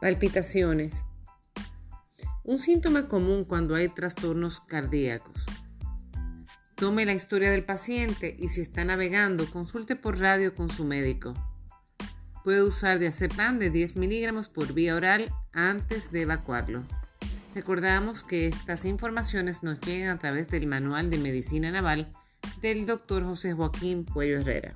Palpitaciones. Un síntoma común cuando hay trastornos cardíacos. Tome la historia del paciente y si está navegando, consulte por radio con su médico. Puede usar diazepam de 10 miligramos por vía oral antes de evacuarlo. Recordamos que estas informaciones nos llegan a través del Manual de Medicina Naval del Dr. José Joaquín Puello Herrera.